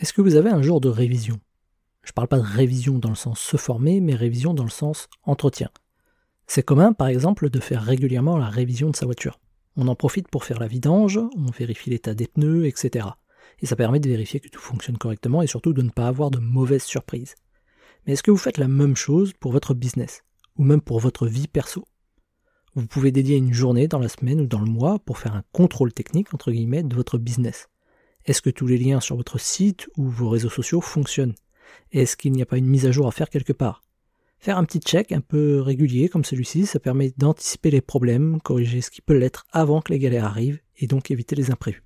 Est-ce que vous avez un jour de révision? Je ne parle pas de révision dans le sens se former, mais révision dans le sens entretien. C'est commun, par exemple, de faire régulièrement la révision de sa voiture. On en profite pour faire la vidange, on vérifie l'état des pneus, etc. Et ça permet de vérifier que tout fonctionne correctement et surtout de ne pas avoir de mauvaises surprises. Mais est-ce que vous faites la même chose pour votre business? Ou même pour votre vie perso? Vous pouvez dédier une journée dans la semaine ou dans le mois pour faire un contrôle technique, entre guillemets, de votre business. Est-ce que tous les liens sur votre site ou vos réseaux sociaux fonctionnent? Est-ce qu'il n'y a pas une mise à jour à faire quelque part? Faire un petit check un peu régulier comme celui-ci, ça permet d'anticiper les problèmes, corriger ce qui peut l'être avant que les galères arrivent et donc éviter les imprévus.